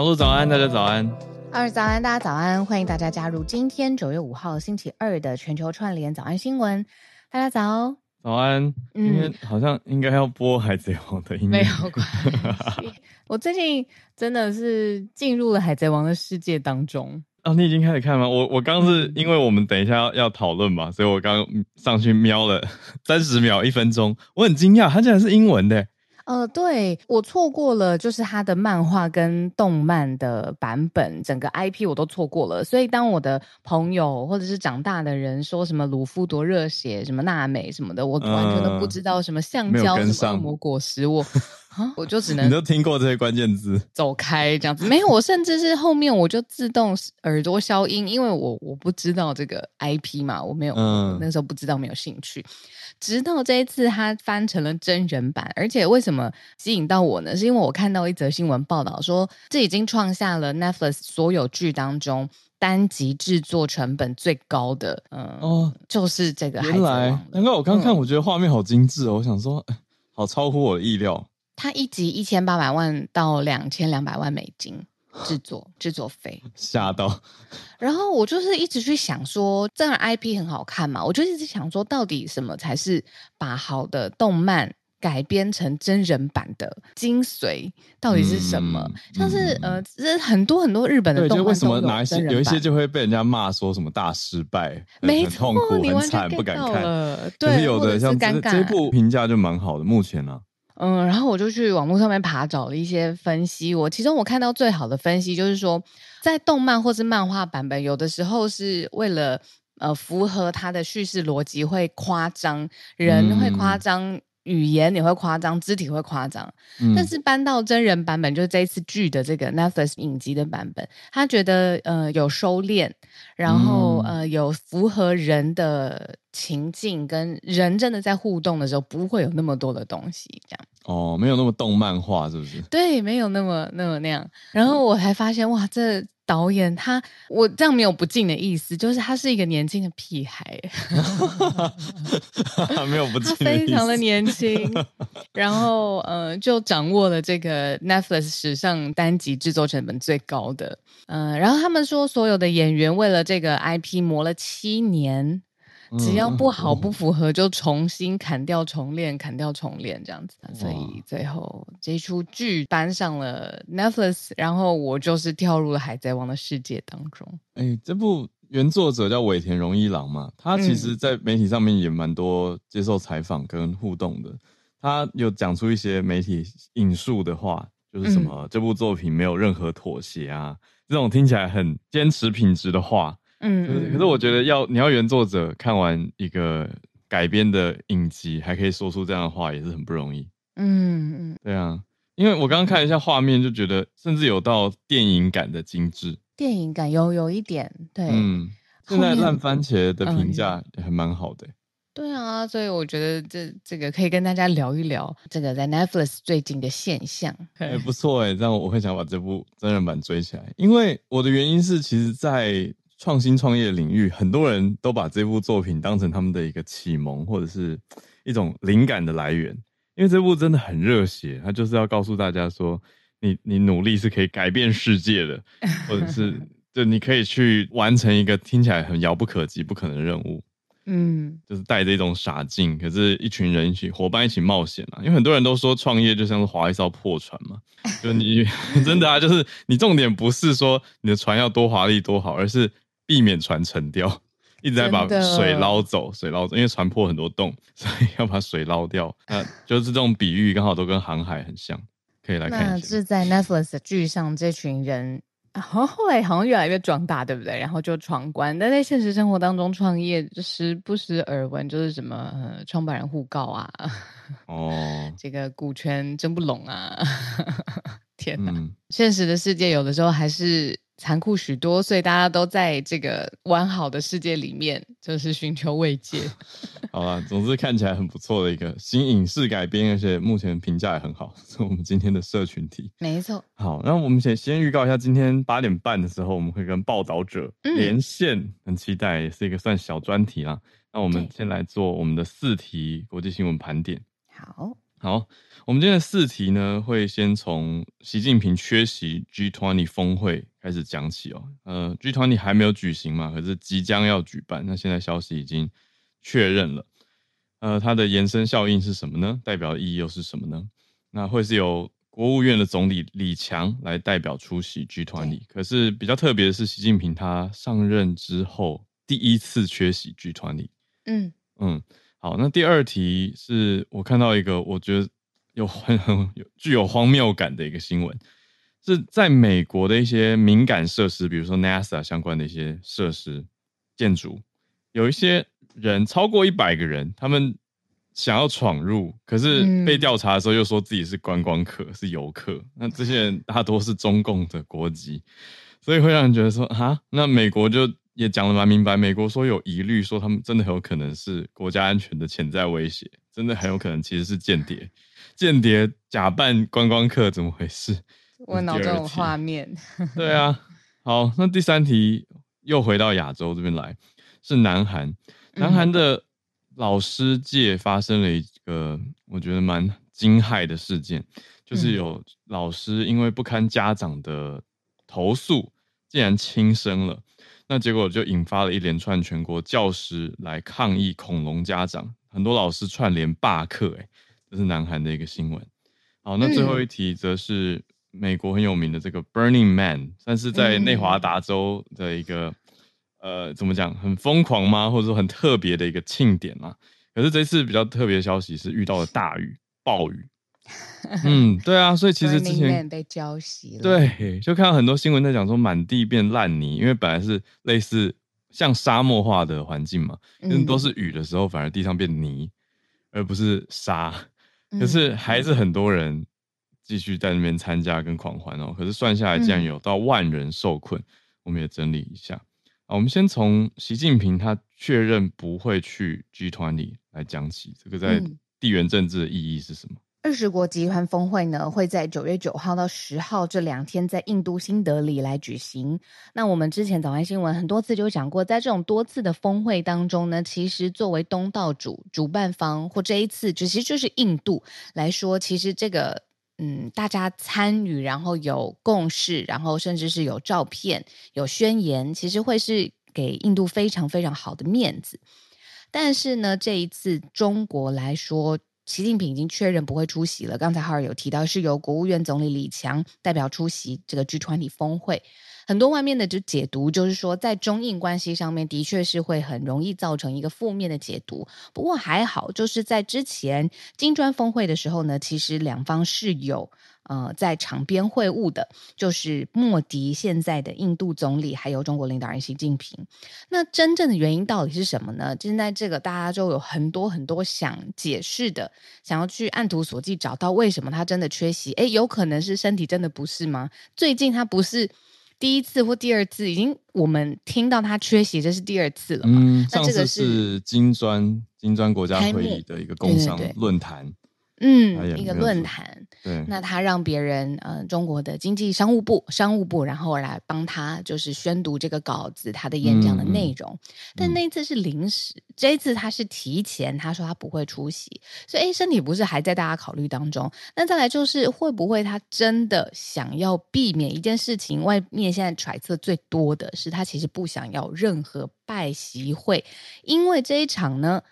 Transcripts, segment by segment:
大叔早安，大家早安。二早安，大家早安，欢迎大家加入今天九月五号星期二的全球串联早安新闻。大家早，早安。今天好像应该要播《海贼王》的音乐，没有关系。我最近真的是进入了《海贼王》的世界当中。哦，你已经开始看吗？我我刚是因为我们等一下要要讨论嘛，所以我刚上去瞄了 三十秒、一分钟，我很惊讶，它竟然是英文的。呃，对，我错过了，就是他的漫画跟动漫的版本，整个 IP 我都错过了。所以当我的朋友或者是长大的人说什么鲁夫多热血，什么娜美什么的，我完全都不知道什么橡胶什么恶魔果实，我。啊！我就只 能你都听过这些关键字，走开这样子。没有，我甚至是后面我就自动耳朵消音，因为我我不知道这个 IP 嘛，我没有，嗯，那时候不知道，没有兴趣。直到这一次，它翻成了真人版，而且为什么吸引到我呢？是因为我看到一则新闻报道说，这已经创下了 Netflix 所有剧当中单集制作成本最高的，嗯，哦，就是这个。原来，难怪我刚看，我觉得画面好精致哦，嗯、我想说，好超乎我的意料。它一集一千八百万到两千两百万美金制作制作费，吓到。然后我就是一直去想说，这样 IP 很好看嘛，我就一直想说，到底什么才是把好的动漫改编成真人版的精髓？到底是什么？嗯、像是、嗯、呃，这很多很多日本的动漫，为什么哪一些有一些就会被人家骂说什么大失败，没错，很痛苦，很惨，不敢看。对，可是有的像这这部评价就蛮好的，目前呢、啊。嗯，然后我就去网络上面爬找了一些分析。我其中我看到最好的分析就是说，在动漫或是漫画版本，有的时候是为了呃符合它的叙事逻辑会夸张，人会夸张。嗯语言也会夸张，肢体会夸张，嗯、但是搬到真人版本，就是这一次剧的这个 Netflix 影集的版本，他觉得呃有收敛，然后、嗯、呃有符合人的情境，跟人真的在互动的时候，不会有那么多的东西，这样哦，没有那么动漫化，是不是？对，没有那么那么那样。然后我还发现，哇，这。导演他，我这样没有不敬的意思，就是他是一个年轻的屁孩，没有不敬，他非常的年轻，然后呃，就掌握了这个 Netflix 史上单集制作成本最高的，嗯、呃，然后他们说所有的演员为了这个 IP 磨了七年。只要不好不符合，就重新砍掉重练，砍掉重练这样子。所以最后这出剧搬上了 Netflix，然后我就是跳入了海贼王的世界当中。哎、欸，这部原作者叫尾田荣一郎嘛，他其实在媒体上面也蛮多接受采访跟互动的。他有讲出一些媒体引述的话，就是什么这部作品没有任何妥协啊，这种听起来很坚持品质的话。嗯，可是可是我觉得要你要原作者看完一个改编的影集，还可以说出这样的话，也是很不容易。嗯嗯，对啊，因为我刚刚看了一下画面，就觉得甚至有到电影感的精致。电影感有有一点，对。嗯，现在烂番茄的评价也还蛮好的。对啊，所以我觉得这这个可以跟大家聊一聊这个在 Netflix 最近的现象。哎，不错哎，这样我会想把这部真人版追起来，因为我的原因是，其实，在创新创业领域，很多人都把这部作品当成他们的一个启蒙，或者是一种灵感的来源。因为这部真的很热血，它就是要告诉大家说，你你努力是可以改变世界的，或者是就你可以去完成一个听起来很遥不可及、不可能的任务。嗯，就是带着一种傻劲，可是一群人一起伙伴一起冒险啊。因为很多人都说创业就像是划一艘破船嘛，就你 真的啊，就是你重点不是说你的船要多华丽多好，而是。避免船沉掉，一直在把水捞走，水捞走，因为船破很多洞，所以要把水捞掉。那就是这种比喻，刚好都跟航海很像，可以来看一下。那是在 Netflix 的剧上，这群人，好后来好像越来越壮大，对不对？然后就闯关，但在现实生活当中创业，就时不时耳闻就是什么创办人互告啊，哦，这个股权争不拢啊，天哪！嗯、现实的世界有的时候还是。残酷许多，所以大家都在这个完好的世界里面，就是寻求慰藉。好了，总之看起来很不错的一个新影视改编，而且目前评价也很好，是我们今天的社群题。没错。好，那我们先先预告一下，今天八点半的时候，我们会跟报道者连线，嗯、很期待，也是一个算小专题啦。那我们先来做我们的四题国际新闻盘点。好。好，我们今天的四题呢，会先从习近平缺席 G20 峰会开始讲起哦。呃，G20 还没有举行嘛，可是即将要举办。那现在消息已经确认了。呃，它的延伸效应是什么呢？代表意义又是什么呢？那会是由国务院的总理李强来代表出席 G20。可是比较特别的是，习近平他上任之后第一次缺席 G20。嗯嗯。好，那第二题是我看到一个我觉得有很 很有具有荒谬感的一个新闻，是在美国的一些敏感设施，比如说 NASA 相关的一些设施建筑，有一些人超过一百个人，他们想要闯入，可是被调查的时候又说自己是观光客，是游客，那这些人大多是中共的国籍，所以会让人觉得说啊，那美国就。也讲得蛮明白，美国说有疑虑，说他们真的很有可能是国家安全的潜在威胁，真的很有可能其实是间谍，间谍假扮观光客，怎么回事？我 脑中有画面。对 啊，好，那第三题又回到亚洲这边来，是南韩，南韩的老师界发生了一个我觉得蛮惊骇的事件，就是有老师因为不堪家长的投诉，竟然轻生了。那结果就引发了一连串全国教师来抗议恐龙家长，很多老师串联罢课，哎，这是南韩的一个新闻。好，那最后一题则是美国很有名的这个 Burning Man，算是在内华达州的一个呃，怎么讲，很疯狂吗？或者说很特别的一个庆典嘛？可是这次比较特别的消息是遇到了大雨，暴雨。嗯，对啊，所以其实之前被浇熄了，对，就看到很多新闻在讲说满地变烂泥，因为本来是类似像沙漠化的环境嘛，因为都是雨的时候，反而地上变泥，而不是沙。可是还是很多人继续在那边参加跟狂欢哦。可是算下来，竟然有到万人受困。我们也整理一下啊，我们先从习近平他确认不会去 G 团里来讲起，这个在地缘政治的意义是什么？二十国集团峰会呢，会在九月九号到十号这两天在印度新德里来举行。那我们之前早安新闻很多次就讲过，在这种多次的峰会当中呢，其实作为东道主、主办方或这一次，其实就是印度来说，其实这个嗯，大家参与，然后有共识，然后甚至是有照片、有宣言，其实会是给印度非常非常好的面子。但是呢，这一次中国来说。习近平已经确认不会出席了。刚才哈尔有提到，是由国务院总理李强代表出席这个 G20 峰会。很多外面的就解读，就是说在中印关系上面，的确是会很容易造成一个负面的解读。不过还好，就是在之前金砖峰会的时候呢，其实两方是有。呃，在场边会晤的，就是莫迪现在的印度总理，还有中国领导人习近平。那真正的原因到底是什么呢？现在这个大家就有很多很多想解释的，想要去按图索骥找到为什么他真的缺席。诶，有可能是身体真的不适吗？最近他不是第一次或第二次，已经我们听到他缺席，这是第二次了嘛？嗯，那这个是金砖金砖国家会议的一个工商论坛。嗯，一个论坛，对，那他让别人，呃，中国的经济商务部，商务部，然后来帮他，就是宣读这个稿子，他的演讲的内容。嗯、但那一次是临时，嗯、这一次他是提前，他说他不会出席，所以诶，身体不是还在大家考虑当中。那再来就是会不会他真的想要避免一件事情？外面现在揣测最多的是他其实不想要任何拜习会，因为这一场呢。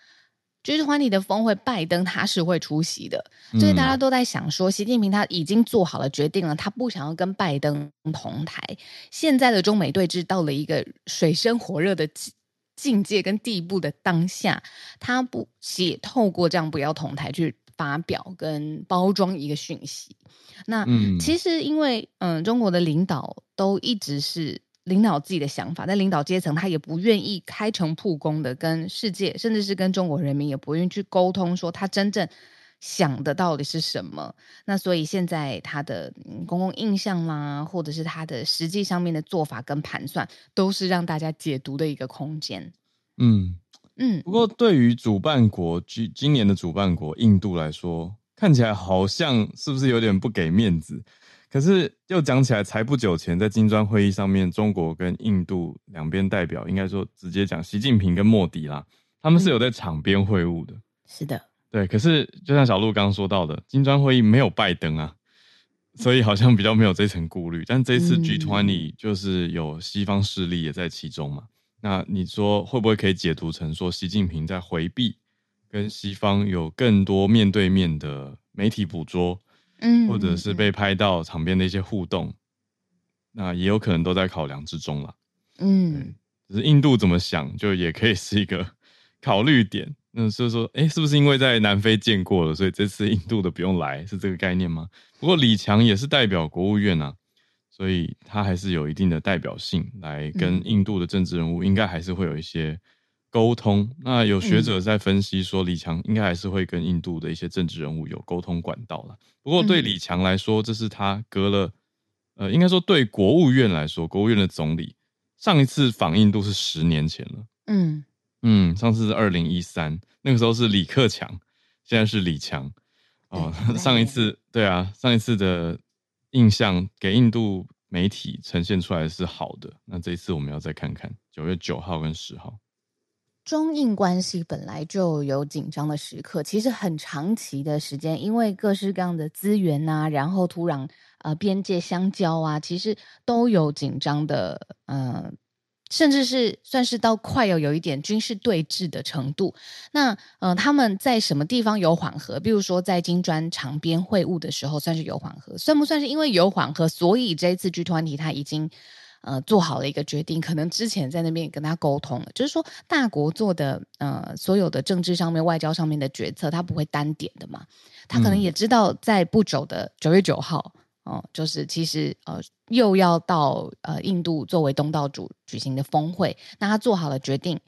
G20 的峰会，拜登他是会出席的，所以大家都在想说，习近平他已经做好了决定了，他不想要跟拜登同台。现在的中美对峙到了一个水深火热的境界跟地步的当下，他不写透过这样不要同台去发表跟包装一个讯息。那其实因为嗯，中国的领导都一直是。领导自己的想法，但领导阶层他也不愿意开诚布公的跟世界，甚至是跟中国人民也不愿意去沟通，说他真正想的到底是什么。那所以现在他的公共印象啦，或者是他的实际上面的做法跟盘算，都是让大家解读的一个空间。嗯嗯。不过对于主办国今今年的主办国印度来说，看起来好像是不是有点不给面子？可是又讲起来，才不久前在金砖会议上面，中国跟印度两边代表，应该说直接讲习近平跟莫迪啦，他们是有在场边会晤的。是的，对，可是就像小路刚刚说到的，金砖会议没有拜登啊，所以好像比较没有这层顾虑。但这次 G20 就是有西方势力也在其中嘛，那你说会不会可以解读成说习近平在回避跟西方有更多面对面的媒体捕捉，嗯，或者是被拍到场边的一些互动，那也有可能都在考量之中了。嗯，只是印度怎么想，就也可以是一个 考虑点。那所以说，哎，是不是因为在南非见过了，所以这次印度的不用来，是这个概念吗？不过李强也是代表国务院啊，所以他还是有一定的代表性，来跟印度的政治人物应该还是会有一些沟通。嗯、那有学者在分析说，李强应该还是会跟印度的一些政治人物有沟通管道了。不过对李强来说，这是他隔了，呃，应该说对国务院来说，国务院的总理。上一次访印度是十年前了，嗯嗯，上次是二零一三，那个时候是李克强，现在是李强，哦，上一次对啊，上一次的印象给印度媒体呈现出来是好的，那这一次我们要再看看九月九号跟十号，中印关系本来就有紧张的时刻，其实很长期的时间，因为各式各样的资源啊，然后土壤。呃，边界相交啊，其实都有紧张的，呃，甚至是算是到快要有一点军事对峙的程度。那呃，他们在什么地方有缓和？比如说在金砖长边会晤的时候，算是有缓和，算不算是因为有缓和，所以这一次 G20 他已经呃做好了一个决定？可能之前在那边也跟他沟通了，就是说大国做的呃所有的政治上面、外交上面的决策，他不会单点的嘛。他可能也知道，在不久的九月九号。哦，就是其实呃，又要到呃印度作为东道主举行的峰会，那他做好了决定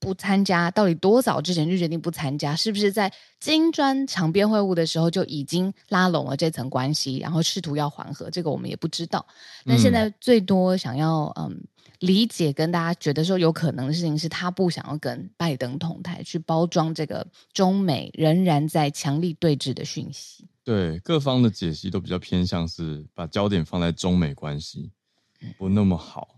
不参加，到底多早之前就决定不参加？是不是在金砖场边会晤的时候就已经拉拢了这层关系，然后试图要缓和？这个我们也不知道。那现在最多想要嗯理解跟大家觉得说有可能的事情是，他不想要跟拜登同台，去包装这个中美仍然在强力对峙的讯息。对，各方的解析都比较偏向是把焦点放在中美关系不那么好，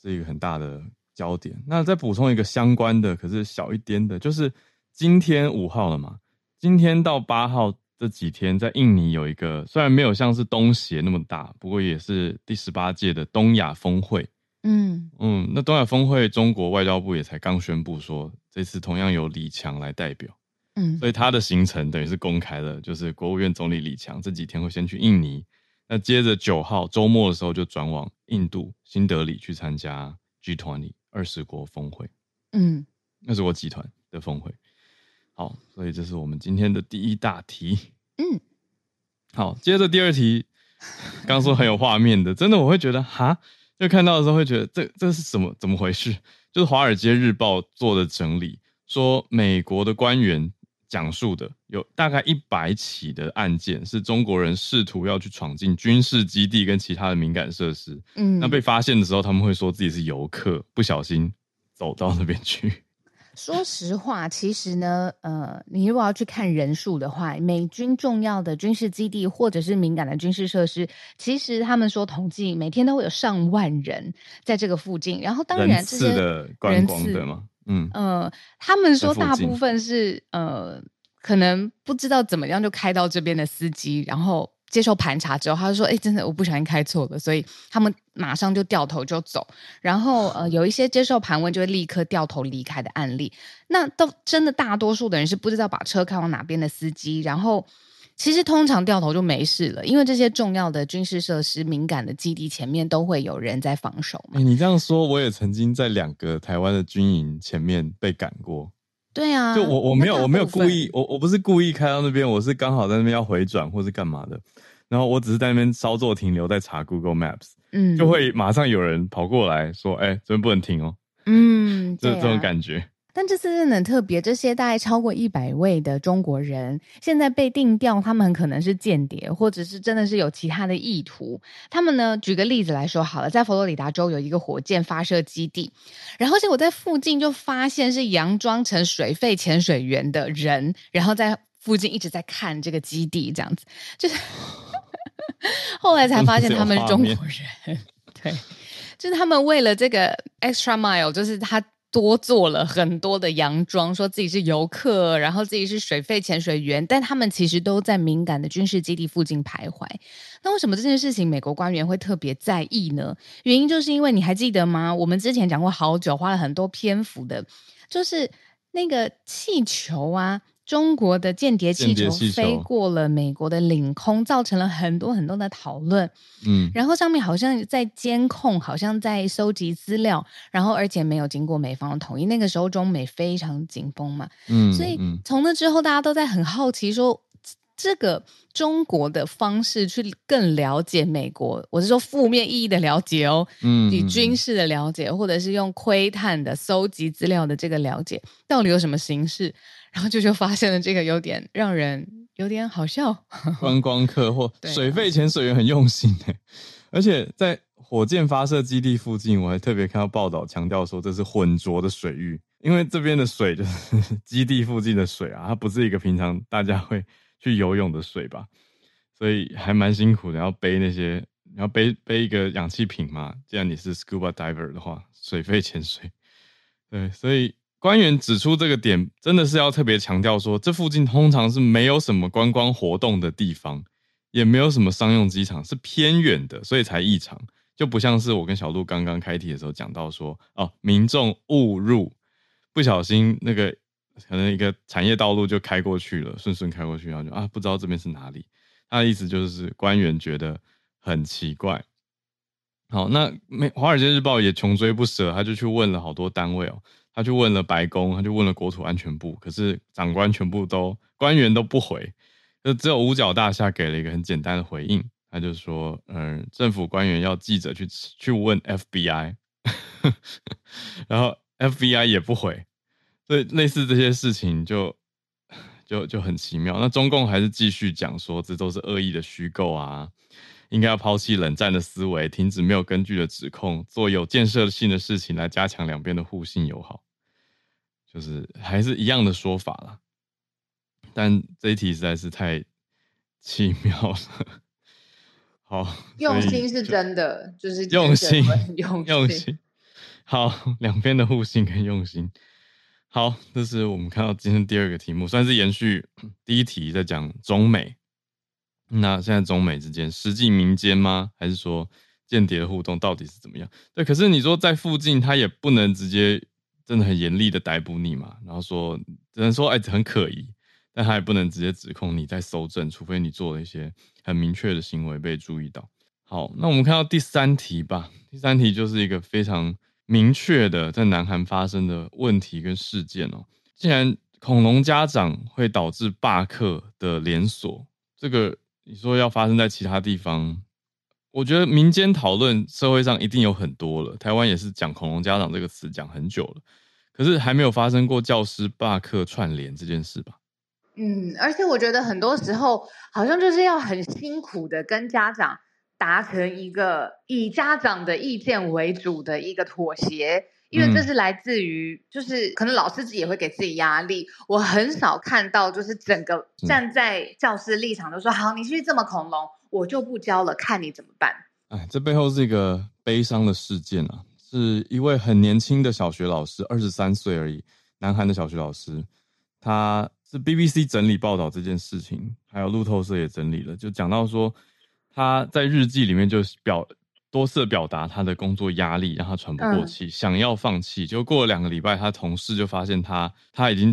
是一个很大的焦点。那再补充一个相关的，可是小一点的，就是今天五号了嘛，今天到八号这几天，在印尼有一个虽然没有像是东协那么大，不过也是第十八届的东亚峰会。嗯嗯，那东亚峰会，中国外交部也才刚宣布说，这次同样由李强来代表。嗯，所以他的行程等于是公开了，就是国务院总理李强这几天会先去印尼，那接着九号周末的时候就转往印度新德里去参加 G20 二十国峰会，嗯，二十国集团的峰会。好，所以这是我们今天的第一大题。嗯，好，接着第二题，刚说很有画面的，真的我会觉得哈，就看到的时候会觉得这这是怎么怎么回事？就是《华尔街日报》做的整理，说美国的官员。讲述的有大概一百起的案件，是中国人试图要去闯进军事基地跟其他的敏感设施。嗯，那被发现的时候，他们会说自己是游客，不小心走到那边去。说实话，其实呢，呃，你如果要去看人数的话，美军重要的军事基地或者是敏感的军事设施，其实他们说统计每天都会有上万人在这个附近。然后，当然这些的观光对吗？嗯呃，他们说大部分是呃，可能不知道怎么样就开到这边的司机，然后接受盘查之后，他就说：“哎，真的我不小心开错了。”所以他们马上就掉头就走。然后呃，有一些接受盘问就会立刻掉头离开的案例。那都真的大多数的人是不知道把车开往哪边的司机，然后。其实通常掉头就没事了，因为这些重要的军事设施、敏感的基地前面都会有人在防守嘛。你这样说，我也曾经在两个台湾的军营前面被赶过。对啊，就我我没有我没有故意，我我不是故意开到那边，我是刚好在那边要回转或是干嘛的，然后我只是在那边稍作停留，在查 Google Maps，嗯，就会马上有人跑过来说：“哎、欸，这边不能停哦。”嗯，就这种感觉。但这次真的很特别，这些大概超过一百位的中国人现在被定调，他们很可能是间谍，或者是真的是有其他的意图。他们呢，举个例子来说好了，在佛罗里达州有一个火箭发射基地，然后结果在附近就发现是佯装成水肺潜水员的人，然后在附近一直在看这个基地，这样子，就是 后来才发现他们是中国人，对，就是他们为了这个 extra mile，就是他。多做了很多的洋装，说自己是游客，然后自己是水肺潜水员，但他们其实都在敏感的军事基地附近徘徊。那为什么这件事情美国官员会特别在意呢？原因就是因为你还记得吗？我们之前讲过好久，花了很多篇幅的，就是那个气球啊。中国的间谍气球飞过了美国的领空，造成了很多很多的讨论。嗯，然后上面好像在监控，好像在收集资料，然后而且没有经过美方的同意。那个时候中美非常紧绷嘛，嗯，所以从那之后，大家都在很好奇说，这个中国的方式去更了解美国，我是说负面意义的了解哦，嗯，以军事的了解，或者是用窥探的搜集资料的这个了解，到底有什么形式？然后就就发现了这个有点让人有点好笑，观光客或水肺潜水员很用心哎，而且在火箭发射基地附近，我还特别看到报道强调说这是浑浊的水域，因为这边的水就是 基地附近的水啊，它不是一个平常大家会去游泳的水吧，所以还蛮辛苦的，要背那些，你要背背一个氧气瓶嘛，既然你是 scuba diver 的话，水肺潜水，对，所以。官员指出这个点，真的是要特别强调说，这附近通常是没有什么观光活动的地方，也没有什么商用机场，是偏远的，所以才异常，就不像是我跟小鹿刚刚开题的时候讲到说，哦，民众误入，不小心那个可能一个产业道路就开过去了，顺顺开过去，然后就啊，不知道这边是哪里。他的意思就是官员觉得很奇怪。好，那美华尔街日报也穷追不舍，他就去问了好多单位哦。他去问了白宫，他就问了国土安全部，可是长官全部都官员都不回，就只有五角大厦给了一个很简单的回应，他就说，嗯，政府官员要记者去去问 FBI，然后 FBI 也不回，所以类似这些事情就就就很奇妙。那中共还是继续讲说，这都是恶意的虚构啊，应该要抛弃冷战的思维，停止没有根据的指控，做有建设性的事情来加强两边的互信友好。就是还是一样的说法啦，但这一题实在是太奇妙了。好，用心是真的，就是用心，用心，用心。好，两边的互信跟用心。好，这是我们看到今天第二个题目，算是延续第一题，在讲中美。那现在中美之间实际民间吗？还是说间谍的互动到底是怎么样？对，可是你说在附近，他也不能直接。真的很严厉的逮捕你嘛？然后说只能说哎、很可疑，但他也不能直接指控你在搜证，除非你做了一些很明确的行为被注意到。好，那我们看到第三题吧。第三题就是一个非常明确的在南韩发生的问题跟事件哦。既然恐龙家长会导致罢课的连锁，这个你说要发生在其他地方？我觉得民间讨论社会上一定有很多了，台湾也是讲“恐龙家长”这个词讲很久了，可是还没有发生过教师罢课串联这件事吧？嗯，而且我觉得很多时候好像就是要很辛苦的跟家长达成一个以家长的意见为主的一个妥协，因为这是来自于就是可能老师自己也会给自己压力。我很少看到就是整个站在教师立场都说好，你去这么恐龙。我就不教了，看你怎么办。哎，这背后是一个悲伤的事件啊，是一位很年轻的小学老师，二十三岁而已，南韩的小学老师。他是 BBC 整理报道这件事情，还有路透社也整理了，就讲到说他在日记里面就表多次表达他的工作压力，让他喘不过气，嗯、想要放弃。就过了两个礼拜，他同事就发现他他已经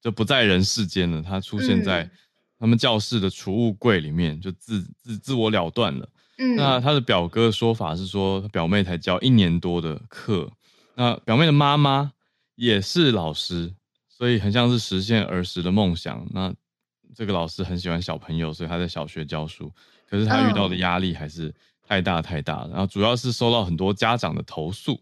就不在人世间了，他出现在、嗯。他们教室的储物柜里面就自自自我了断了。嗯，那他的表哥的说法是说，表妹才教一年多的课，那表妹的妈妈也是老师，所以很像是实现儿时的梦想。那这个老师很喜欢小朋友，所以他在小学教书，可是他遇到的压力还是太大太大了。然后主要是收到很多家长的投诉。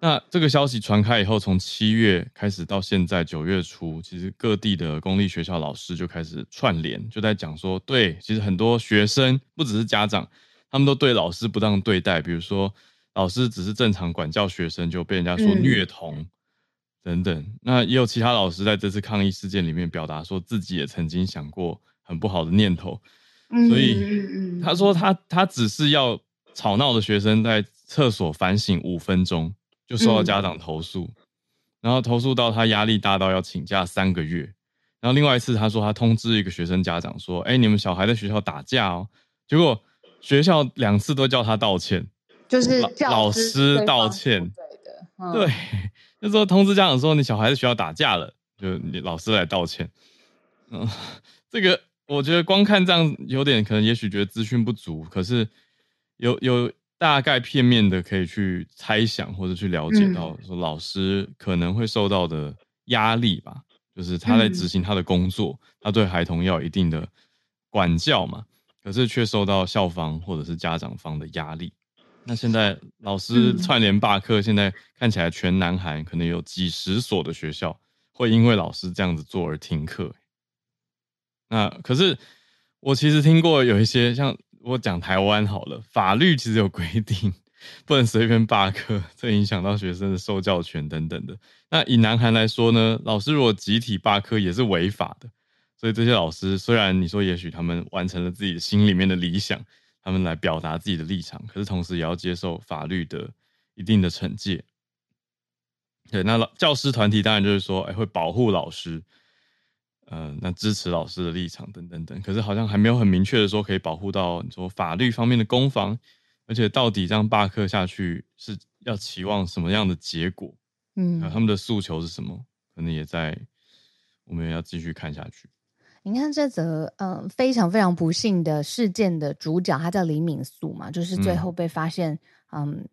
那这个消息传开以后，从七月开始到现在九月初，其实各地的公立学校老师就开始串联，就在讲说，对，其实很多学生不只是家长，他们都对老师不当对待，比如说老师只是正常管教学生，就被人家说虐童、嗯、等等。那也有其他老师在这次抗议事件里面表达说自己也曾经想过很不好的念头，所以他说他他只是要吵闹的学生在厕所反省五分钟。就受到家长投诉，然后投诉到他压力大到要请假三个月。然后另外一次，他说他通知一个学生家长说：“哎，你们小孩在学校打架哦。”结果学校两次都叫他道歉，就是老师道歉。对的，嗯、对，就说通知家长说你小孩在学校打架了，就你老师来道歉。嗯，这个我觉得光看这样有点可能，也许觉得资讯不足，可是有有大概片面的可以去猜想或者去了解到，说老师可能会受到的压力吧。就是他在执行他的工作，嗯、他对孩童要有一定的管教嘛，可是却受到校方或者是家长方的压力。那现在老师串联罢课，现在看起来全南韩可能有几十所的学校会因为老师这样子做而停课。那可是我其实听过有一些，像我讲台湾好了，法律其实有规定。不能随便罢课，这影响到学生的受教权等等的。那以南韩来说呢，老师如果集体罢课也是违法的。所以这些老师虽然你说也许他们完成了自己心里面的理想，他们来表达自己的立场，可是同时也要接受法律的一定的惩戒。对，那老教师团体当然就是说，哎，会保护老师，呃，那支持老师的立场等等等。可是好像还没有很明确的说可以保护到你说法律方面的攻防。而且到底这样罢课下去是要期望什么样的结果？嗯，他们的诉求是什么？可能也在我们也要继续看下去。你看这则嗯、呃、非常非常不幸的事件的主角，他叫李敏素嘛，就是最后被发现嗯。嗯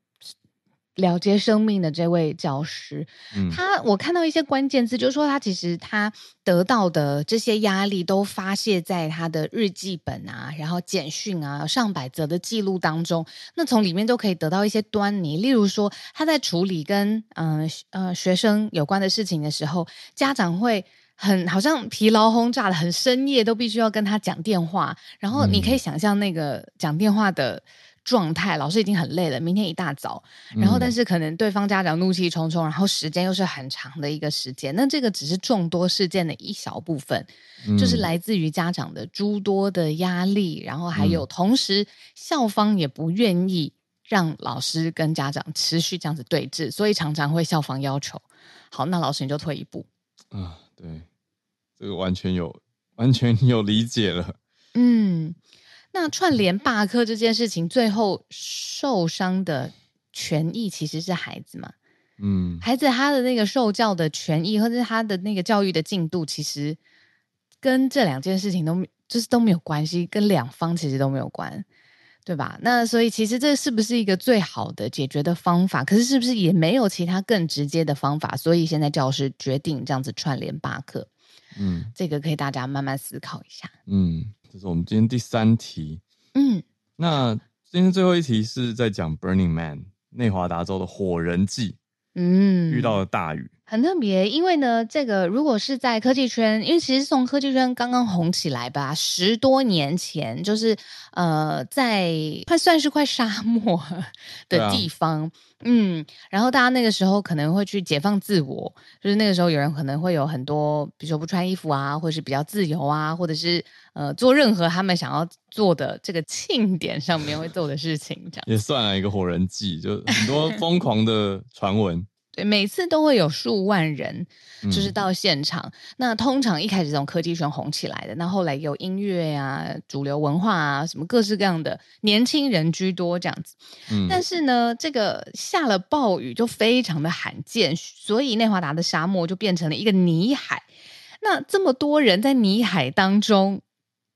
了结生命的这位教师，嗯、他我看到一些关键字，就是说他其实他得到的这些压力都发泄在他的日记本啊，然后简讯啊，上百则的记录当中。那从里面都可以得到一些端倪，例如说他在处理跟嗯呃，呃学生有关的事情的时候，家长会很好像疲劳轰炸的，很深夜都必须要跟他讲电话，然后你可以想象那个讲电话的。状态，老师已经很累了。明天一大早，然后但是可能对方家长怒气冲冲，然后时间又是很长的一个时间。那这个只是众多事件的一小部分，嗯、就是来自于家长的诸多的压力，然后还有同时校方也不愿意让老师跟家长持续这样子对峙，所以常常会校方要求，好，那老师你就退一步。啊，对，这个完全有完全有理解了。嗯。那串联罢课这件事情，最后受伤的权益其实是孩子嘛？嗯，孩子他的那个受教的权益，或者是他的那个教育的进度，其实跟这两件事情都就是都没有关系，跟两方其实都没有关，对吧？那所以其实这是不是一个最好的解决的方法？可是是不是也没有其他更直接的方法？所以现在教师决定这样子串联罢课。嗯，这个可以大家慢慢思考一下。嗯。这是我们今天第三题。嗯，那今天最后一题是在讲 Burning Man 内华达州的火人祭。嗯，遇到了大雨。很特别，因为呢，这个如果是在科技圈，因为其实从科技圈刚刚红起来吧，十多年前，就是呃，在快算是快沙漠 的地方，啊、嗯，然后大家那个时候可能会去解放自我，就是那个时候有人可能会有很多，比如说不穿衣服啊，或者是比较自由啊，或者是呃做任何他们想要做的这个庆典上面会做的事情，这样 也算了一个火人祭，就很多疯狂的传闻。对，每次都会有数万人，就是到现场。嗯、那通常一开始从科技圈红起来的，那后来有音乐啊、主流文化啊，什么各式各样的年轻人居多这样子。嗯、但是呢，这个下了暴雨就非常的罕见，所以内华达的沙漠就变成了一个泥海。那这么多人在泥海当中，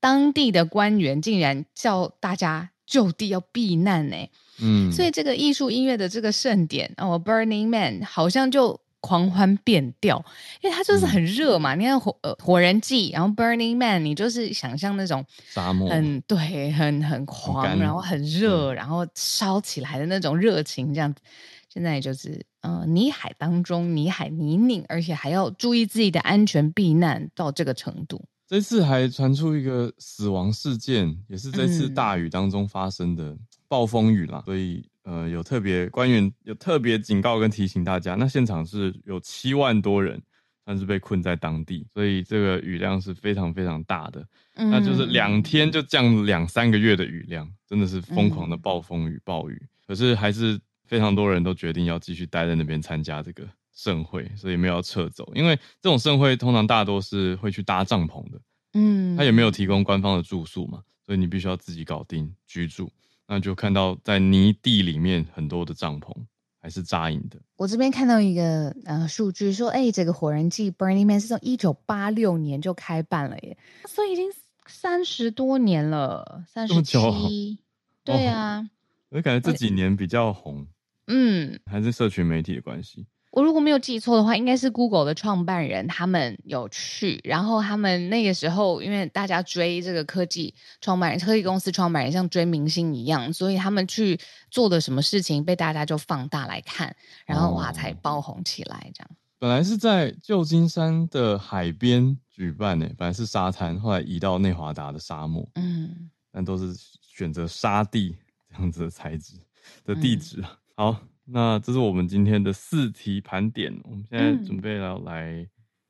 当地的官员竟然叫大家就地要避难呢？嗯，所以这个艺术音乐的这个盛典哦，Burning Man 好像就狂欢变调，因为它就是很热嘛。嗯、你看火呃火人祭，然后 Burning Man，你就是想象那种沙漠，很对，很很狂，然后很热，嗯、然后烧起来的那种热情，这样子。现在就是呃泥海当中，泥海泥泞，而且还要注意自己的安全避难到这个程度。这次还传出一个死亡事件，也是这次大雨当中发生的。嗯暴风雨啦，所以呃有特别官员有特别警告跟提醒大家，那现场是有七万多人，算是被困在当地，所以这个雨量是非常非常大的，嗯、那就是两天就降两三个月的雨量，真的是疯狂的暴风雨暴雨，可是还是非常多人都决定要继续待在那边参加这个盛会，所以没有要撤走。因为这种盛会通常大多是会去搭帐篷的，嗯，他也没有提供官方的住宿嘛，所以你必须要自己搞定居住。那就看到在泥地里面很多的帐篷。还是扎营的。我这边看到一个呃数据说，哎，这个火人祭 Burning Man 是从一九八六年就开办了耶，所以已经三十多年了，三十七。对啊，我感觉这几年比较红。嗯，还是社群媒体的关系。我如果没有记错的话，应该是 Google 的创办人他们有去，然后他们那个时候因为大家追这个科技创办人、科技公司创办人像追明星一样，所以他们去做的什么事情被大家就放大来看，然后哇才爆红起来这样。本来是在旧金山的海边举办的，本来是沙滩，后来移到内华达的沙漠，嗯，但都是选择沙地这样子的材质的地址，嗯、好。那这是我们今天的四题盘点，我们现在准备要来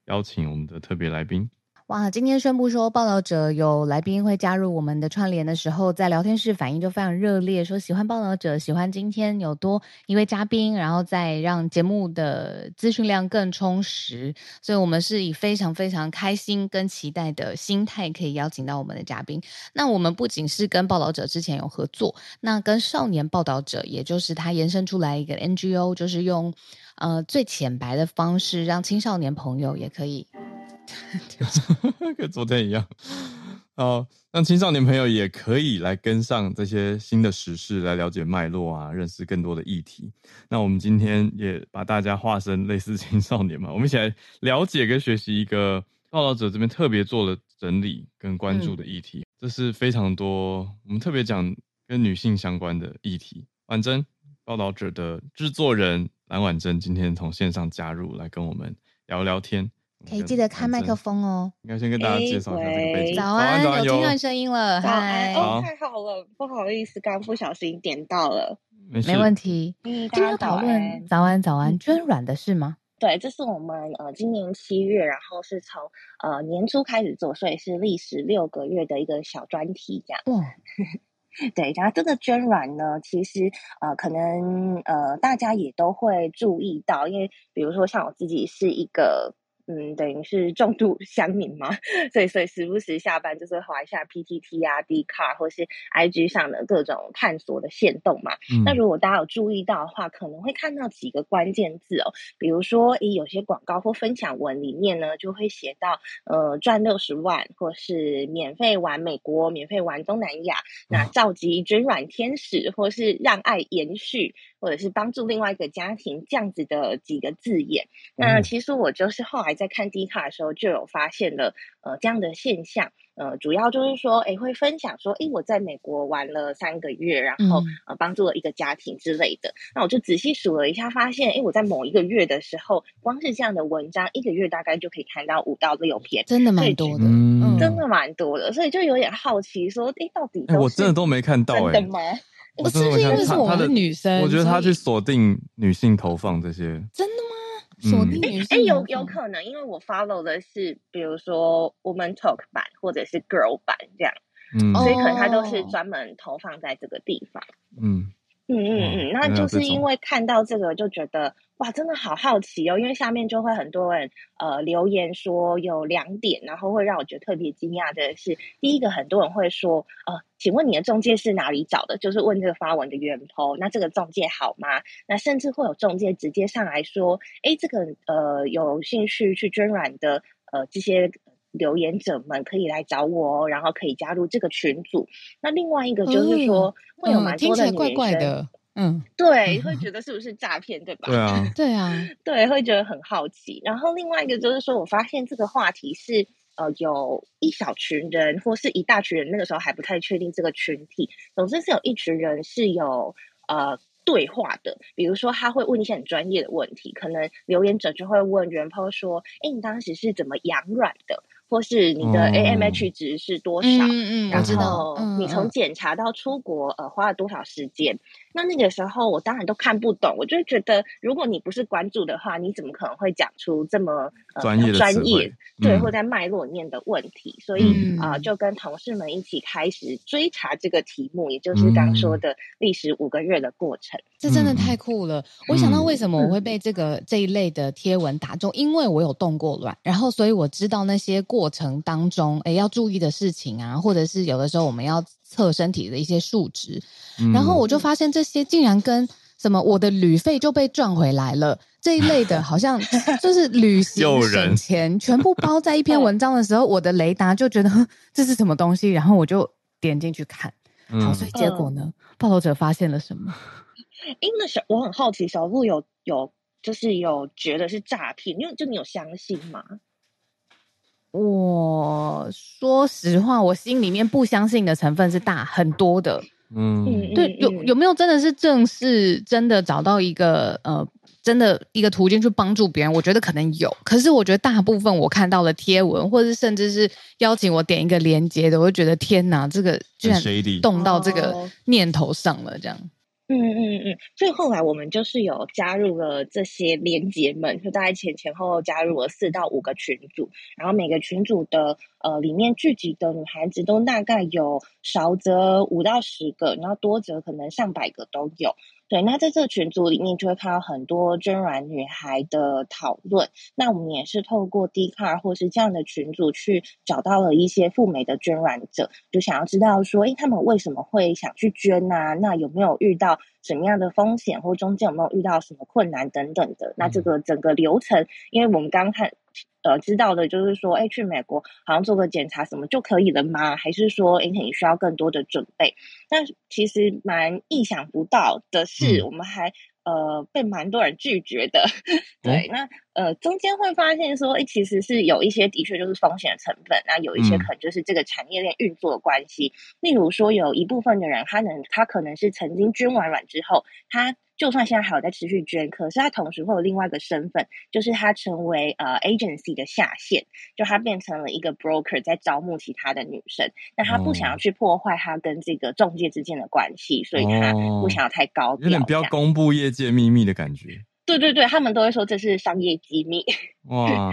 邀请我们的特别来宾。哇！今天宣布说，报道者有来宾会加入我们的串联的时候，在聊天室反应就非常热烈，说喜欢报道者，喜欢今天有多一位嘉宾，然后再让节目的资讯量更充实。所以我们是以非常非常开心跟期待的心态，可以邀请到我们的嘉宾。那我们不仅是跟报道者之前有合作，那跟少年报道者，也就是他延伸出来一个 NGO，就是用呃最浅白的方式，让青少年朋友也可以。跟昨天一样，好，那青少年朋友也可以来跟上这些新的时事，来了解脉络啊，认识更多的议题。那我们今天也把大家化身类似青少年嘛，我们一起来了解跟学习一个报道者这边特别做的整理跟关注的议题。这是非常多，我们特别讲跟女性相关的议题。婉珍报道者的制作人蓝婉珍今天从线上加入，来跟我们聊聊天。可以记得开麦克风哦。应该先跟大家介绍一下这个背景。早安，有听到声音了，嗨！哦，太好了，不好意思，刚不小心点到了，没没问题。今天要讨论早安早安捐卵的事吗？对，这是我们呃今年七月，然后是从呃年初开始做，所以是历时六个月的一个小专题，这样。哇，对，然后这个捐卵呢，其实呃可能呃大家也都会注意到，因为比如说像我自己是一个。嗯，等于是重度乡民嘛，所以所以时不时下班就是滑一下 PTT 啊、Dcard 或是 IG 上的各种探索的线动嘛。嗯、那如果大家有注意到的话，可能会看到几个关键字哦，比如说，诶，有些广告或分享文里面呢，就会写到呃赚六十万，或是免费玩美国、免费玩东南亚，那召集捐卵天使，或是让爱延续，或者是帮助另外一个家庭这样子的几个字眼。那其实我就是后来。在看 D 卡的时候，就有发现了呃这样的现象，呃，主要就是说，哎，会分享说，哎，我在美国玩了三个月，然后呃帮助了一个家庭之类的。那我就仔细数了一下，发现，哎，我在某一个月的时候，光是这样的文章，一个月大概就可以看到五到六篇，真的蛮多的，嗯，真的蛮多的，所以就有点好奇，说，哎，到底我真的都没看到，哎，真的吗？我是不是因为是我们女生，我觉得他去锁定女性投放这些，真的吗？锁定女性，哎、嗯，有有可能，因为我 follow 的是，比如说 Woman Talk 版或者是 Girl 版这样，嗯，所以可能他都是专门投放在这个地方，嗯。嗯嗯嗯，那就是因为看到这个就觉得哇，真的好好奇哦，因为下面就会很多人呃留言说有两点，然后会让我觉得特别惊讶的是，第一个很多人会说呃，请问你的中介是哪里找的？就是问这个发文的源头，那这个中介好吗？那甚至会有中介直接上来说，哎，这个呃有兴趣去捐卵的呃这些留言者们可以来找我哦，然后可以加入这个群组。那另外一个就是说。嗯会有蛮多的女生，怪怪的，嗯，对，会觉得是不是诈骗，对吧？对啊，对啊，对，会觉得很好奇。然后另外一个就是说，我发现这个话题是呃，有一小群人或是一大群人，那个时候还不太确定这个群体。总之是有一群人是有呃对话的，比如说他会问一些很专业的问题，可能留言者就会问原 po 说：“哎，你当时是怎么养卵的？”或是你的 AMH 值是多少？嗯嗯，然后你从检查到出国呃花了多少时间？那那个时候我当然都看不懂，我就觉得如果你不是关注的话，你怎么可能会讲出这么专业的专业对，嗯、或在脉络里面的问题？所以啊、嗯呃，就跟同事们一起开始追查这个题目，也就是刚说的历时五个月的过程。这真的太酷了！我想到为什么我会被这个这一类的贴文打中，因为我有动过卵，然后所以我知道那些过程当中，诶要注意的事情啊，或者是有的时候我们要测身体的一些数值，然后我就发现这些竟然跟什么我的旅费就被赚回来了这一类的，好像 就是旅行省钱，全部包在一篇文章的时候，我的雷达就觉得这是什么东西，然后我就点进去看，好，所以结果呢，报道者发现了什么？因为小我很好奇，小鹿有有就是有觉得是诈骗，因为就你有相信吗？我说实话，我心里面不相信的成分是大很多的。嗯，对，有有没有真的是正式真的找到一个呃，真的一个途径去帮助别人？我觉得可能有，可是我觉得大部分我看到的贴文，或者是甚至是邀请我点一个链接的，我就觉得天哪，这个居然动到这个念头上了，这样。嗯嗯嗯嗯，所以后来我们就是有加入了这些连结们，就大概前前后后加入了四到五个群组，然后每个群组的呃里面聚集的女孩子都大概有少则五到十个，然后多则可能上百个都有。对，那在这个群组里面就会看到很多捐卵女孩的讨论。那我们也是透过 Dcard 或是这样的群组去找到了一些赴美的捐卵者，就想要知道说，诶，他们为什么会想去捐啊？那有没有遇到什么样的风险，或中间有没有遇到什么困难等等的？那这个整个流程，因为我们刚看。呃，知道的就是说，哎，去美国好像做个检查什么就可以了吗？还是说，哎，你需要更多的准备？但其实蛮意想不到的是，嗯、我们还呃被蛮多人拒绝的。对，嗯、那呃中间会发现说，哎，其实是有一些的确就是风险的成分，那有一些可能就是这个产业链运作的关系。嗯、例如说，有一部分的人，他能他可能是曾经捐完卵之后，他。就算现在还有在持续捐，可是他同时会有另外一个身份，就是他成为呃 agency 的下线，就他变成了一个 broker，在招募其他的女生。那他不想要去破坏他跟这个中介之间的关系，所以他不想要太高调，有点不要公布业界秘密的感觉。对对对，他们都会说这是商业机密。哇，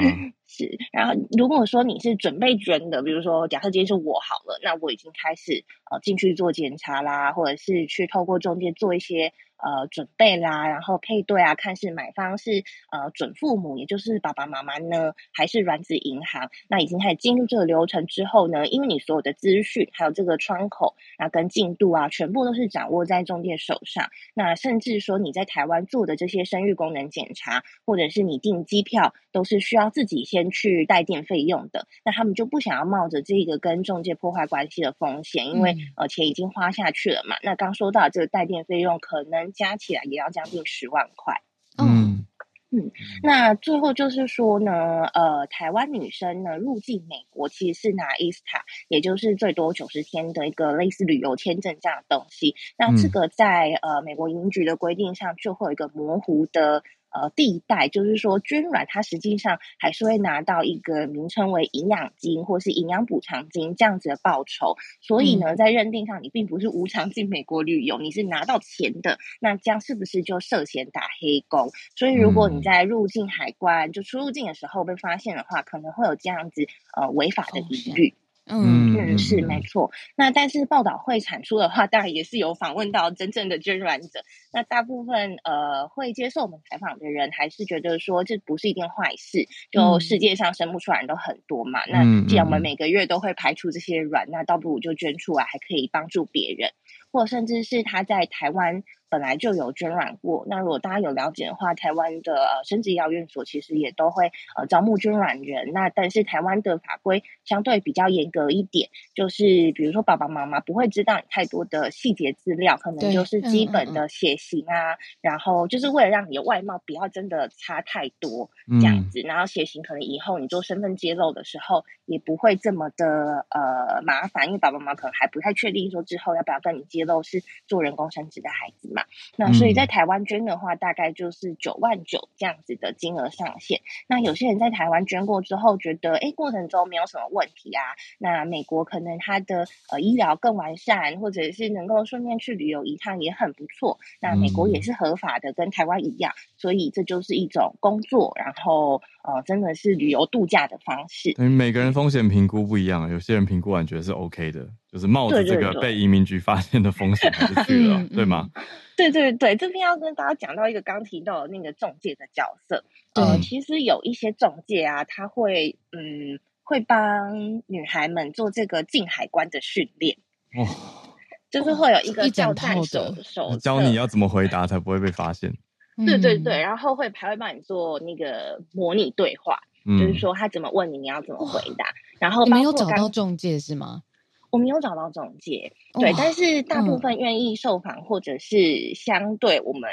是。然后如果说你是准备捐的，比如说假设今天是我好了，那我已经开始呃进去做检查啦，或者是去透过中介做一些。呃，准备啦，然后配对啊，看是买方是呃准父母，也就是爸爸妈妈呢，还是卵子银行？那已经开始进入这个流程之后呢，因为你所有的资讯还有这个窗口，然后跟进度啊，全部都是掌握在中介手上。那甚至说你在台湾做的这些生育功能检查，或者是你订机票，都是需要自己先去带电费用的。那他们就不想要冒着这个跟中介破坏关系的风险，因为、嗯、呃钱已经花下去了嘛。那刚说到这个带电费用可能。加起来也要将近十万块。嗯嗯，那最后就是说呢，呃，台湾女生呢入境美国其实是拿 ESTA，也就是最多九十天的一个类似旅游签证这样的东西。那这个在呃美国移民局的规定上就会有一个模糊的。呃，地带就是说，捐卵它实际上还是会拿到一个名称为营养金或是营养补偿金这样子的报酬。所以呢，在认定上，你并不是无偿进美国旅游，你是拿到钱的。那这样是不是就涉嫌打黑工？所以，如果你在入境海关就出入境的时候被发现的话，可能会有这样子呃违法的疑虑。嗯嗯，是没错。那但是报道会产出的话，当然也是有访问到真正的捐卵者。那大部分呃会接受我们采访的人，还是觉得说这不是一件坏事。就世界上生不出来人都很多嘛。嗯、那既然我们每个月都会排出这些卵，那倒不如就捐出来，还可以帮助别人，或甚至是他在台湾。本来就有捐卵过，那如果大家有了解的话，台湾的呃生殖医疗院所其实也都会呃招募捐卵人。那但是台湾的法规相对比较严格一点，就是比如说爸爸妈妈不会知道你太多的细节资料，可能就是基本的血型啊，嗯嗯嗯，然后就是为了让你的外貌不要真的差太多这样子，嗯、然后血型可能以后你做身份揭露的时候也不会这么的呃麻烦，因为爸爸妈妈可能还不太确定说之后要不要跟你揭露是做人工生殖的孩子嘛。嘛。那所以在台湾捐的话，大概就是九万九这样子的金额上限。那有些人在台湾捐过之后，觉得哎，过程中没有什么问题啊。那美国可能它的呃医疗更完善，或者是能够顺便去旅游一趟也很不错。那美国也是合法的，跟台湾一样，所以这就是一种工作，然后呃，真的是旅游度假的方式。嗯，每个人风险评估不一样，有些人评估完觉得是 OK 的，就是冒着这个被移民局发现的风险还是去了，对，对，对，对吗？对对对，这边要跟大家讲到一个刚提到的那个中介的角色。呃，其实有一些中介啊，他会嗯，会帮女孩们做这个进海关的训练。哦，就是会有一个教战手手教你要怎么回答才不会被发现。对对对，然后会还会帮你做那个模拟对话，嗯、就是说他怎么问你，你要怎么回答。然后你没有找到中介是吗？我没有找到中介，对，但是大部分愿意受访、嗯、或者是相对我们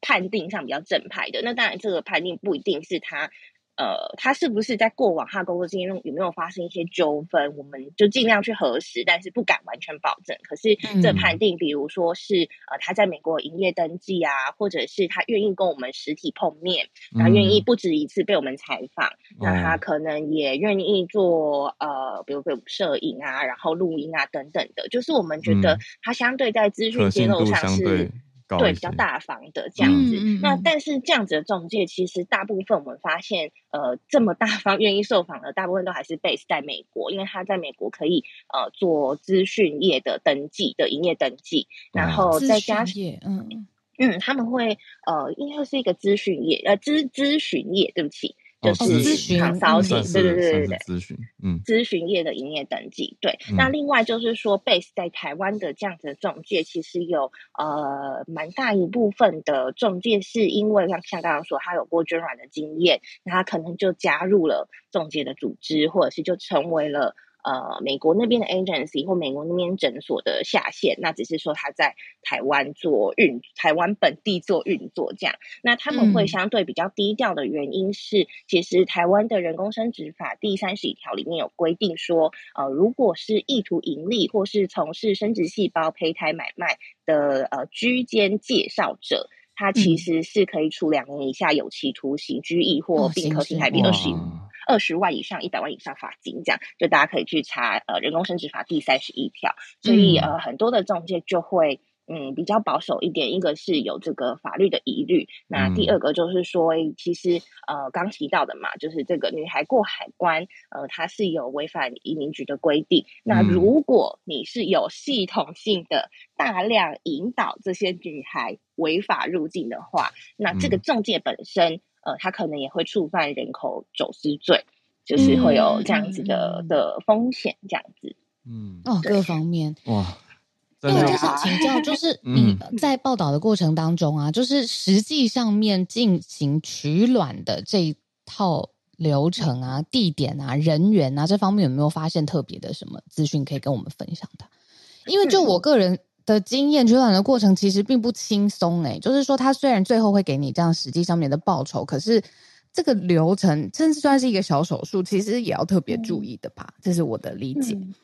判定上比较正派的，那当然这个判定不一定是他。呃，他是不是在过往他工作经验中有没有发生一些纠纷？我们就尽量去核实，但是不敢完全保证。可是这判定，比如说是呃他在美国营业登记啊，或者是他愿意跟我们实体碰面，他愿意不止一次被我们采访，嗯、那他可能也愿意做呃，比如说摄影啊，然后录音啊等等的，就是我们觉得他相对在资讯揭露上是。对，比较大方的这样子。嗯、那但是这样子的中介，其实大部分我们发现，呃，这么大方愿意受访的，大部分都还是 base 在美国，因为他在美国可以呃做资讯业的登记的营业登记，然后再加上嗯嗯，他们会呃，应该是一个资讯业呃咨咨询业，对不起。就是咨询、对对对对对，咨询，嗯，咨询业的营业登记，对。嗯、那另外就是说，base 在台湾的这样子的中介，其实有呃蛮大一部分的中介是因为像像刚刚说，他有过捐卵的经验，那他可能就加入了中介的组织，或者是就成为了。呃，美国那边的 agency 或美国那边诊所的下线，那只是说他在台湾做运，台湾本地做运作这样。那他们会相对比较低调的原因是，嗯、其实台湾的人工生殖法第三十一条里面有规定说，呃，如果是意图盈利或是从事生殖细胞胚胎买卖的呃居间介绍者，他其实是可以处两年以下有期徒刑、拘役或并科新台币二十。二十万以上一百万以上罚金，这样就大家可以去查呃人工生殖法第三十一条。所以呃很多的中介就会嗯比较保守一点，一个是有这个法律的疑虑，那第二个就是说其实呃刚提到的嘛，就是这个女孩过海关呃它是有违反移民局的规定。那如果你是有系统性的大量引导这些女孩违法入境的话，那这个中介本身。呃，他可能也会触犯人口走私罪，就是会有这样子的、嗯、的风险，这样子。嗯，哦，各方面哇，对，就是请教，就是你在报道的过程当中啊，嗯、就是实际上面进行取卵的这一套流程啊、地点啊、人员啊这方面，有没有发现特别的什么资讯可以跟我们分享的？因为就我个人。的经验，取卵的过程其实并不轻松诶，就是说，他虽然最后会给你这样实际上面的报酬，可是这个流程，甚至算是一个小手术，其实也要特别注意的吧？嗯、这是我的理解。嗯，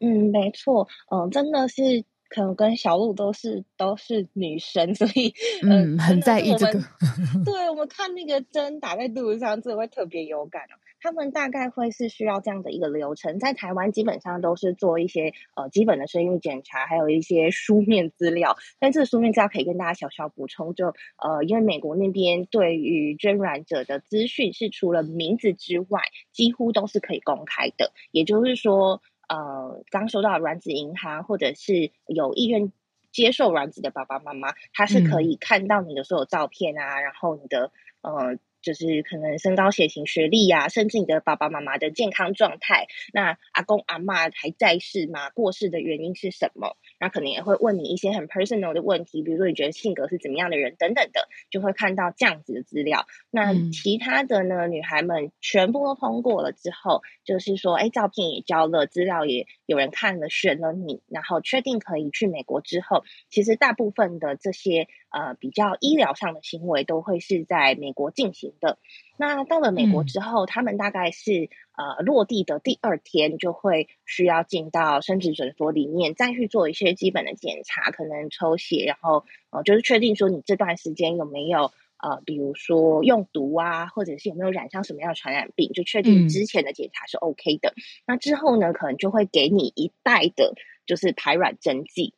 嗯没错，嗯、呃，真的是可能跟小鹿都是都是女生，所以嗯，很在意这个。对，我们看那个针打在肚子上，这会特别有感他们大概会是需要这样的一个流程，在台湾基本上都是做一些呃基本的生育检查，还有一些书面资料。但这个书面资料可以跟大家小小补充，就呃，因为美国那边对于捐卵者的资讯是除了名字之外，几乎都是可以公开的。也就是说，呃，刚收到卵子银行或者是有意愿接受卵子的爸爸妈妈，他是可以看到你的所有照片啊，嗯、然后你的呃。就是可能身高、血型、学历呀，甚至你的爸爸妈妈的健康状态。那阿公阿嬷还在世吗？过世的原因是什么？那可能也会问你一些很 personal 的问题，比如说你觉得性格是怎么样的人等等的，就会看到这样子的资料。那其他的呢？女孩们全部都通过了之后，就是说，哎，照片也交了，资料也有人看了，选了你，然后确定可以去美国之后，其实大部分的这些呃比较医疗上的行为都会是在美国进行的。那到了美国之后，嗯、他们大概是呃落地的第二天就会需要进到生殖诊所里面，再去做一些基本的检查，可能抽血，然后呃就是确定说你这段时间有没有呃比如说用毒啊，或者是有没有染上什么样的传染病，就确定之前的检查是 OK 的。嗯、那之后呢，可能就会给你一袋的，就是排卵针剂。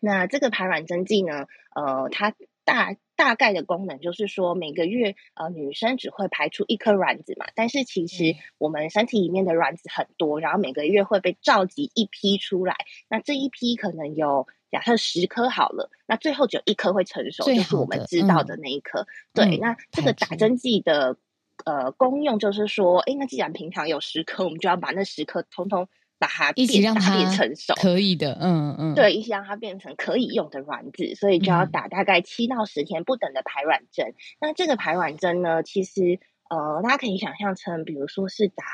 那这个排卵针剂呢，呃，它大。大概的功能就是说，每个月呃，女生只会排出一颗卵子嘛，但是其实我们身体里面的卵子很多，然后每个月会被召集一批出来，那这一批可能有假设十颗好了，那最后只有一颗会成熟，就是我们知道的那一颗。嗯、对，那这个打针剂的呃功用就是说，哎，那既然平常有十颗，我们就要把那十颗通通。把它，一起让它变成熟，可以的，嗯嗯，对，一起让它变成可以用的卵子，所以就要打大概七到十天不等的排卵针。嗯、那这个排卵针呢，其实呃，大家可以想象成，比如说是打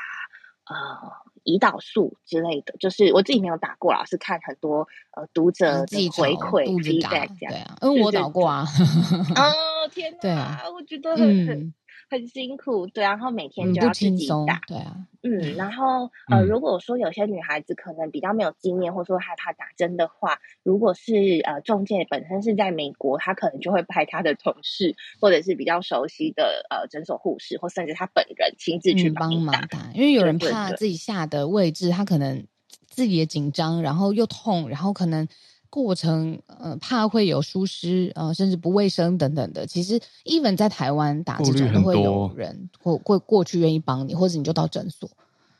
呃胰岛素之类的，就是我自己没有打过啦，是看很多呃读者的回馈 feedback 这样，对啊，因为我打过啊，哦天哪，对啊，我觉得很很。嗯很辛苦，对，然后每天就要自己打，对啊，嗯，然后呃，如果说有些女孩子可能比较没有经验，或者说害怕打针的话，如果是呃中介本身是在美国，他可能就会派他的同事，或者是比较熟悉的呃诊所护士，或甚至他本人亲自去帮忙打，因为有人怕自己下的位置，他可能自己也紧张，然后又痛，然后可能。过程呃，怕会有疏失呃，甚至不卫生等等的。其实，even 在台湾打这种都会有人会会过去愿意帮你，或者你就到诊所。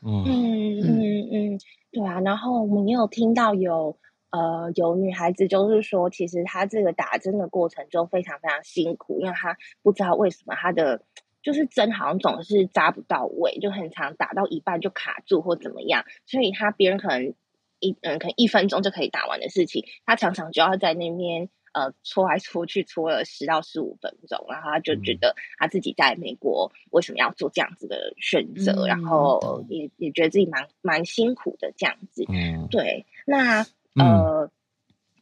嗯嗯嗯嗯，对啊。然后我们也有听到有呃有女孩子就是说，其实她这个打针的过程中非常非常辛苦，因为她不知道为什么她的就是针好像总是扎不到位，就很常打到一半就卡住或怎么样，所以她别人可能。一嗯，可能一分钟就可以打完的事情，他常常就要在那边呃搓来搓去，搓了十到十五分钟，然后他就觉得他自己在美国为什么要做这样子的选择，嗯、然后也也觉得自己蛮蛮辛苦的这样子。嗯，对。那呃，嗯、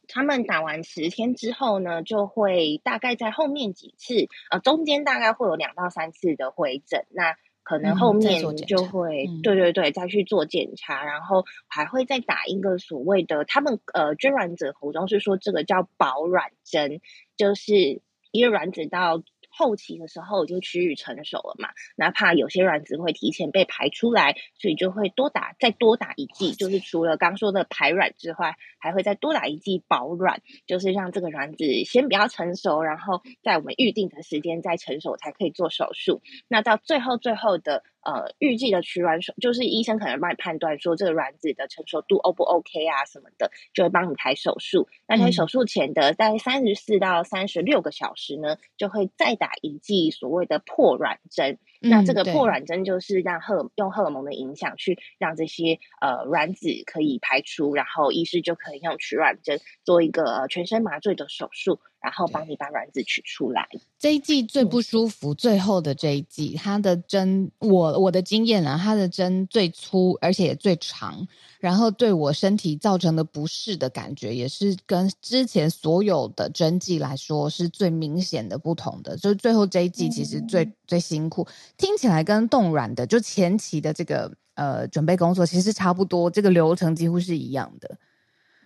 他们打完十天之后呢，就会大概在后面几次呃中间大概会有两到三次的回诊。那可能后面就会，嗯、对对对，再去做检查，嗯、然后还会再打一个所谓的，他们呃捐卵子口中是说这个叫保卵针，就是一个卵子到。后期的时候已经趋于成熟了嘛，哪怕有些卵子会提前被排出来，所以就会多打再多打一剂，就是除了刚说的排卵之外，还会再多打一剂保卵，就是让这个卵子先比较成熟，然后在我们预定的时间再成熟才可以做手术。那到最后最后的。呃，预计的取卵手就是医生可能帮你判断说这个卵子的成熟度 O 不 OK 啊什么的，就会帮你开手术。那在手术前的大概三十四到三十六个小时呢，就会再打一剂所谓的破卵针。嗯、那这个破卵针就是让荷用荷尔蒙的影响去让这些呃卵子可以排出，然后医师就可以用取卵针做一个、呃、全身麻醉的手术。然后帮你把卵子取出来。这一季最不舒服，嗯、最后的这一季，它的针，我我的经验啊，它的针最粗，而且也最长，然后对我身体造成的不适的感觉，也是跟之前所有的针剂来说是最明显的不同的。就是最后这一剂其实最、嗯、最辛苦，听起来跟冻卵的就前期的这个呃准备工作其实差不多，这个流程几乎是一样的。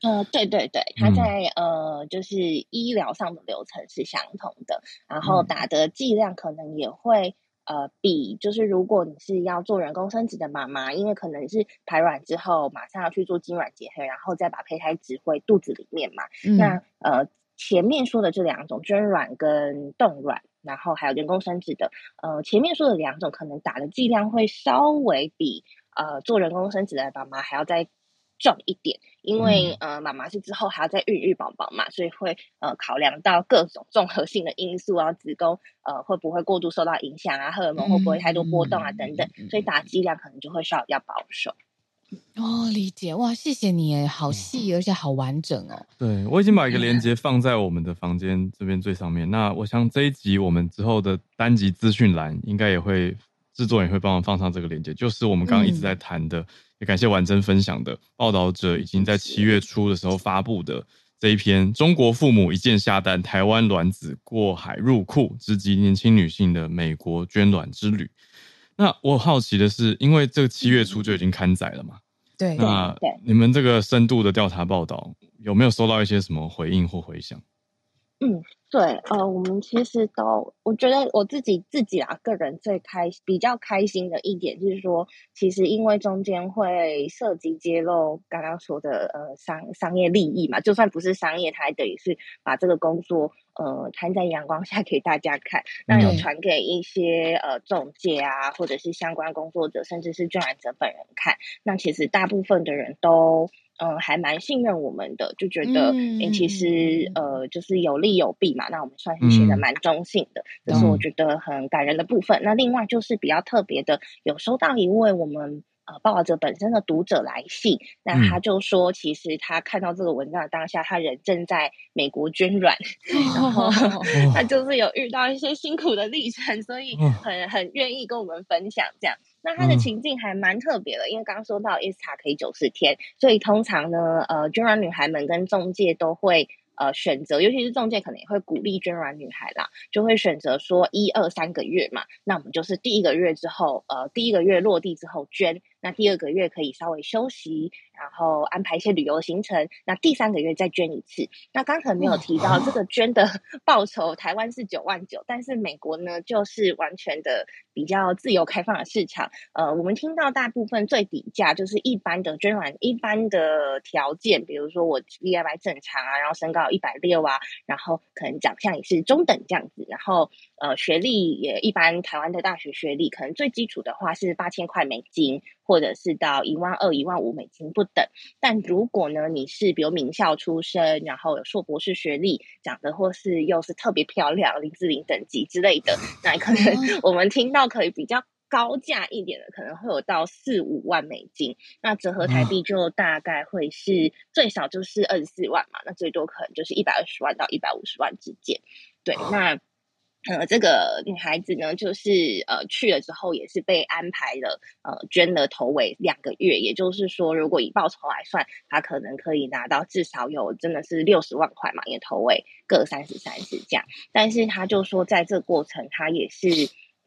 呃，对对对，他在、嗯、呃，就是医疗上的流程是相同的，然后打的剂量可能也会呃比，就是如果你是要做人工生殖的妈妈，因为可能是排卵之后马上要去做精卵结合，然后再把胚胎植回肚子里面嘛。嗯、那呃前面说的这两种捐卵跟冻卵，然后还有人工生殖的，呃前面说的两种可能打的剂量会稍微比呃做人工生殖的妈妈还要再。重一点，因为呃，妈妈是之后还要再孕育宝宝嘛，所以会呃考量到各种综合性的因素啊，子宫呃会不会过度受到影响啊，荷尔蒙会不会太多波动啊等等，所以打剂量可能就会稍微比较保守。哦，理解哇，谢谢你，好细而且好完整哦。对，我已经把一个链接放在我们的房间这边最上面。那我想这一集我们之后的单集资讯栏应该也会制作人也会帮忙放上这个链接，就是我们刚刚一直在谈的。嗯也感谢婉珍分享的报道者已经在七月初的时候发布的这一篇《中国父母一键下单，台湾卵子过海入库，直击年轻女性的美国捐卵之旅》。那我好奇的是，因为这个七月初就已经刊载了嘛？对。那你们这个深度的调查报道，有没有收到一些什么回应或回响？嗯。对，呃，我们其实都，我觉得我自己自己啊，个人最开比较开心的一点就是说，其实因为中间会涉及揭露刚刚说的呃商商业利益嘛，就算不是商业，它还等于是把这个工作呃摊在阳光下给大家看，那有传给一些呃中介啊，或者是相关工作者，甚至是捐卵者本人看，那其实大部分的人都。嗯，还蛮信任我们的，就觉得，嗯欸、其实呃，就是有利有弊嘛。那我们算是写的蛮中性的，这、嗯、是我觉得很感人的部分。嗯、那另外就是比较特别的，有收到一位我们呃报道者本身的读者来信，那他就说，其实他看到这个文章的当下，他人正在美国捐卵，嗯、然后、哦、他就是有遇到一些辛苦的历程，所以很很愿意跟我们分享这样。那他的情境还蛮特别的，嗯、因为刚刚说到 ISTA 可以九十天，所以通常呢，呃，捐卵女孩们跟中介都会呃选择，尤其是中介可能也会鼓励捐卵女孩啦，就会选择说一二三个月嘛，那我们就是第一个月之后，呃，第一个月落地之后捐。那第二个月可以稍微休息，然后安排一些旅游行程。那第三个月再捐一次。那刚才没有提到这个 捐的报酬，台湾是九万九，但是美国呢，就是完全的比较自由开放的市场。呃，我们听到大部分最底价就是一般的捐卵，一般的条件，比如说我 BMI 正常啊，然后身高一百六啊，然后可能长相也是中等这样子，然后呃学历也一般，台湾的大学学历可能最基础的话是八千块美金。或者是到一万二、一万五美金不等，但如果呢，你是比如名校出身，然后有硕博士学历，长得或是又是特别漂亮，林志玲等级之类的，那可能 我们听到可以比较高价一点的，可能会有到四五万美金，那折合台币就大概会是最少就是二十四万嘛，那最多可能就是一百二十万到一百五十万之间，对，那。呃，这个女孩子呢，就是呃去了之后也是被安排了呃捐了头尾两个月，也就是说，如果以报酬来算，她可能可以拿到至少有真的是六十万块嘛，也头尾各三十三十这样。但是她就说，在这过程，她也是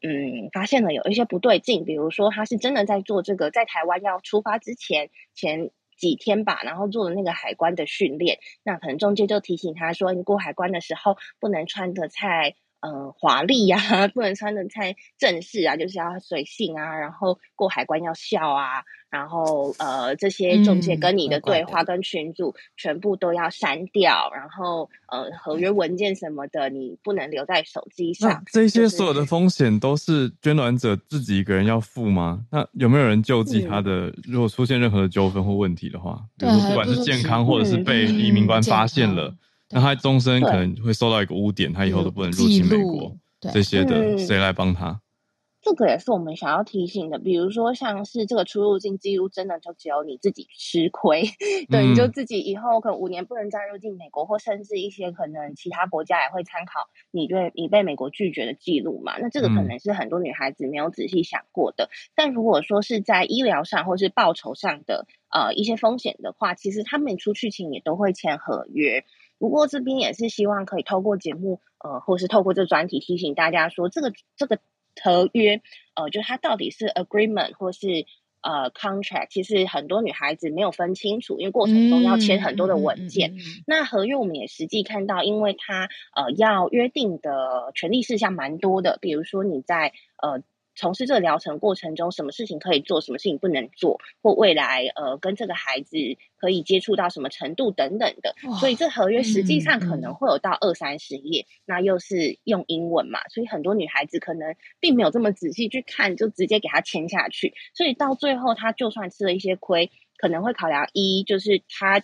嗯发现了有一些不对劲，比如说她是真的在做这个，在台湾要出发之前前几天吧，然后做了那个海关的训练，那可能中介就提醒她说，你过海关的时候不能穿的太。呃，华丽呀、啊，不能穿的太正式啊，就是要随性啊，然后过海关要笑啊，然后呃，这些中介跟你的对话跟群组全部都要删掉，嗯、然后呃，合约文件什么的你不能留在手机上。这些所有的风险都是捐卵者自己一个人要付吗？那有没有人救济他的？嗯、如果出现任何的纠纷或问题的话，比如不管是健康或者是被移民官发现了。那他终身可能会受到一个污点，他以后都不能入侵美国。这些的谁来帮他？这个也是我们想要提醒的。比如说，像是这个出入境记录，真的就只有你自己吃亏。对，你就自己以后可能五年不能再入境美国，或甚至一些可能其他国家也会参考你对你被美国拒绝的记录嘛。那这个可能是很多女孩子没有仔细想过的。但如果说是在医疗上或是报酬上的呃一些风险的话，其实他们出去前也都会签合约。不过这边也是希望可以透过节目，呃，或是透过这专题提醒大家说，这个这个合约，呃，就它到底是 agreement 或是呃 contract，其实很多女孩子没有分清楚，因为过程中要签很多的文件。嗯嗯嗯嗯、那合约我们也实际看到，因为它呃要约定的权利事项蛮多的，比如说你在呃。从事这个疗程过程中，什么事情可以做，什么事情不能做，或未来呃跟这个孩子可以接触到什么程度等等的，所以这合约实际上可能会有到二三十页，那又是用英文嘛，所以很多女孩子可能并没有这么仔细去看，就直接给他签下去，所以到最后他就算吃了一些亏，可能会考量一就是他。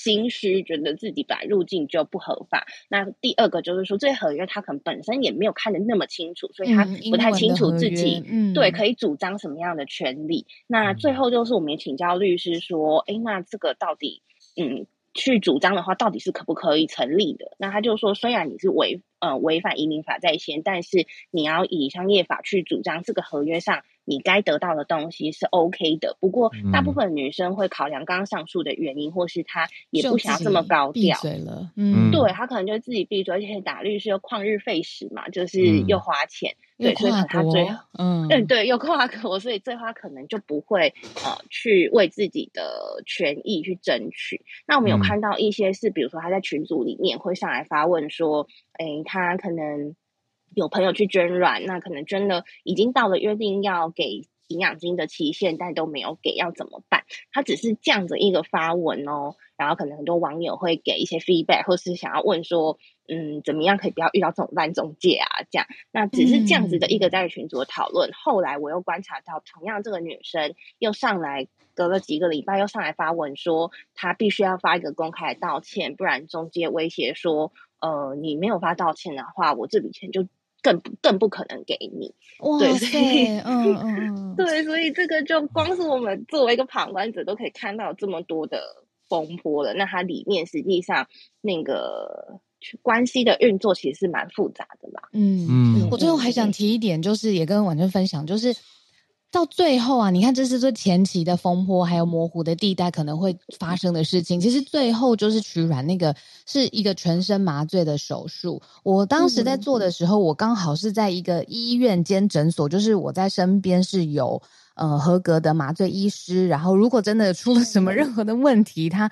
心虚，觉得自己本来入境就不合法。那第二个就是说，这合约他可能本身也没有看得那么清楚，所以他不太清楚自己、嗯、对可以主张什么样的权利。嗯、那最后就是我们也请教律师说，哎，那这个到底，嗯，去主张的话，到底是可不可以成立的？那他就说，虽然你是违呃违反移民法在先，但是你要以商业法去主张这个合约上。你该得到的东西是 OK 的。不过，大部分女生会考量刚刚上述的原因，或是她也不想要这么高调。对了，嗯，对，她可能就自己闭嘴，而且打律师又旷日费时嘛，就是又花钱，嗯、对，所以她最后，嗯，嗯，对，又跨国，所以最后她可能就不会呃去为自己的权益去争取。那我们有看到一些是，比如说她在群组里面会上来发问说，哎，她可能。有朋友去捐卵，那可能捐的已经到了约定要给营养金的期限，但都没有给，要怎么办？他只是这样子一个发文哦，然后可能很多网友会给一些 feedback，或是想要问说，嗯，怎么样可以不要遇到这种烂中介啊？这样，那只是这样子的一个在群组的讨论。嗯、后来我又观察到，同样这个女生又上来，隔了几个礼拜又上来发文说，她必须要发一个公开的道歉，不然中介威胁说，呃，你没有发道歉的话，我这笔钱就。更更不可能给你，哇对，嗯嗯 嗯，对，所以这个就光是我们作为一个旁观者都可以看到这么多的风波了。那它里面实际上那个关系的运作其实是蛮复杂的啦。嗯嗯，我最后还想提一点，就是也跟婉君分享，就是。到最后啊，你看，这是最前期的风波，还有模糊的地带可能会发生的事情。其实最后就是取软那个是一个全身麻醉的手术。我当时在做的时候，我刚好是在一个医院兼诊所，就是我在身边是有呃合格的麻醉医师。然后如果真的出了什么任何的问题，他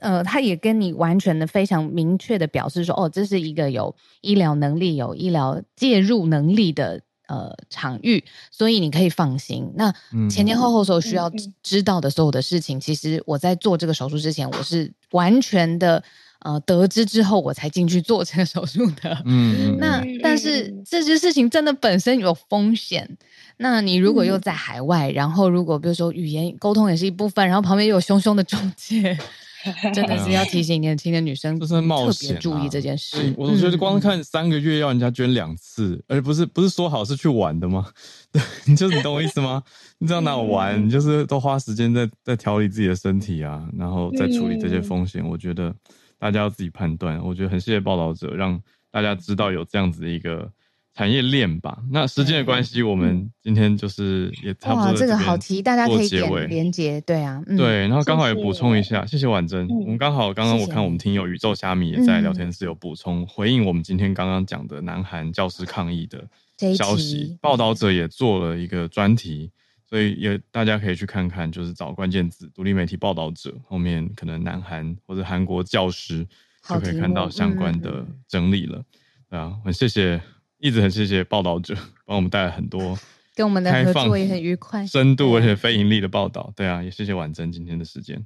呃他也跟你完全的非常明确的表示说，哦，这是一个有医疗能力、有医疗介入能力的。呃，场域，所以你可以放心。那前前后后所需要知道的所有的事情，嗯、其实我在做这个手术之前，我是完全的呃得知之后，我才进去做这个手术的。嗯，那但是这些事情真的本身有风险。那你如果又在海外，嗯、然后如果比如说语言沟通也是一部分，然后旁边又有凶凶的中介。真的是要提醒年轻的女生，就是冒险注意这件事。啊、我觉得光看三个月要人家捐两次，嗯、而不是不是说好是去玩的吗？对，你就是你懂我意思吗？你知道哪有玩？你就是都花时间在在调理自己的身体啊，然后再处理这些风险。嗯、我觉得大家要自己判断。我觉得很谢谢报道者，让大家知道有这样子的一个。产业链吧，那时间的关系，我们今天就是也差不多。哇，这个好题，大家可以点连接，对啊，嗯、对，然后刚好也补充一下，谢谢婉珍。嗯、我们刚好刚刚我看我们听友宇宙虾米也在聊天室有补充、嗯、回应我们今天刚刚讲的南韩教师抗议的消息，报道者也做了一个专题，所以也大家可以去看看，就是找关键字独立媒体报道者后面可能南韩或者韩国教师就可以看到相关的整理了。啊，很谢谢。一直很谢谢报道者 帮我们带来很多 跟我们的合作也很愉快、深度而且非盈利的报道。对啊，也谢谢婉珍今天的时间。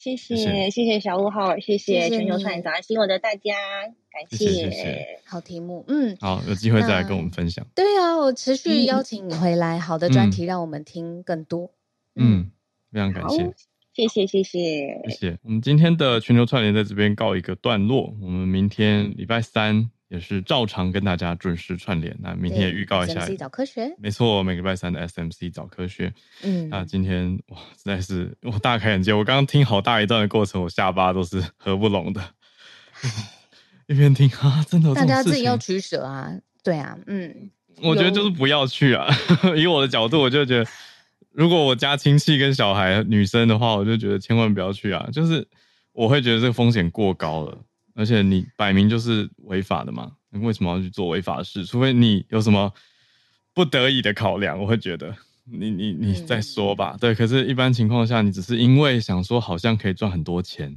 谢谢谢谢小五号，谢谢全球串联早安新闻的大家，感谢谢谢。好题目，嗯，好，有机会再来跟我们分享。对啊，我持续邀请你回来，好的专题让我们听更多。嗯，非常感谢，谢谢谢谢谢谢。我们今天的全球串联在这边告一个段落，我们明天礼拜三。也是照常跟大家准时串联。那明天也预告一下，SMC 早科学，没错，每个礼拜三的 SMC 早科学。嗯，那今天哇，实在是我大开眼界。我刚刚听好大一段的过程，我下巴都是合不拢的。一边听啊，真的，大家自己要取舍啊。对啊，嗯，我觉得就是不要去啊。以我的角度，我就觉得，如果我家亲戚跟小孩女生的话，我就觉得千万不要去啊。就是我会觉得这个风险过高了。而且你摆明就是违法的嘛，你为什么要去做违法的事？除非你有什么不得已的考量，我会觉得你你你再说吧。嗯、对，可是，一般情况下，你只是因为想说好像可以赚很多钱，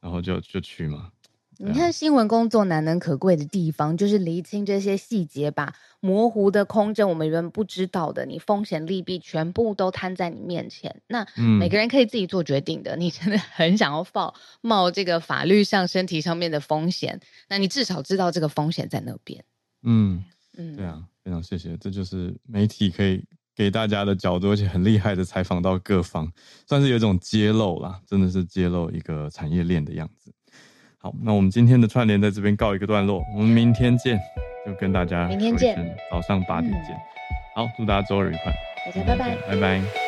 然后就就去嘛。你看新闻工作难能可贵的地方，就是厘清这些细节吧。模糊的空间，我们原本不知道的，你风险利弊全部都摊在你面前。那每个人可以自己做决定的。嗯、你真的很想要冒冒这个法律上、身体上面的风险，那你至少知道这个风险在那边。嗯嗯，对啊，非常谢谢。这就是媒体可以给大家的角度，而且很厉害的采访到各方，算是有一种揭露啦，真的是揭露一个产业链的样子。好，那我们今天的串联在这边告一个段落，我们明天见，就跟大家明天见，早上八点见。嗯、好，祝大家周日愉快，大家拜拜，拜拜。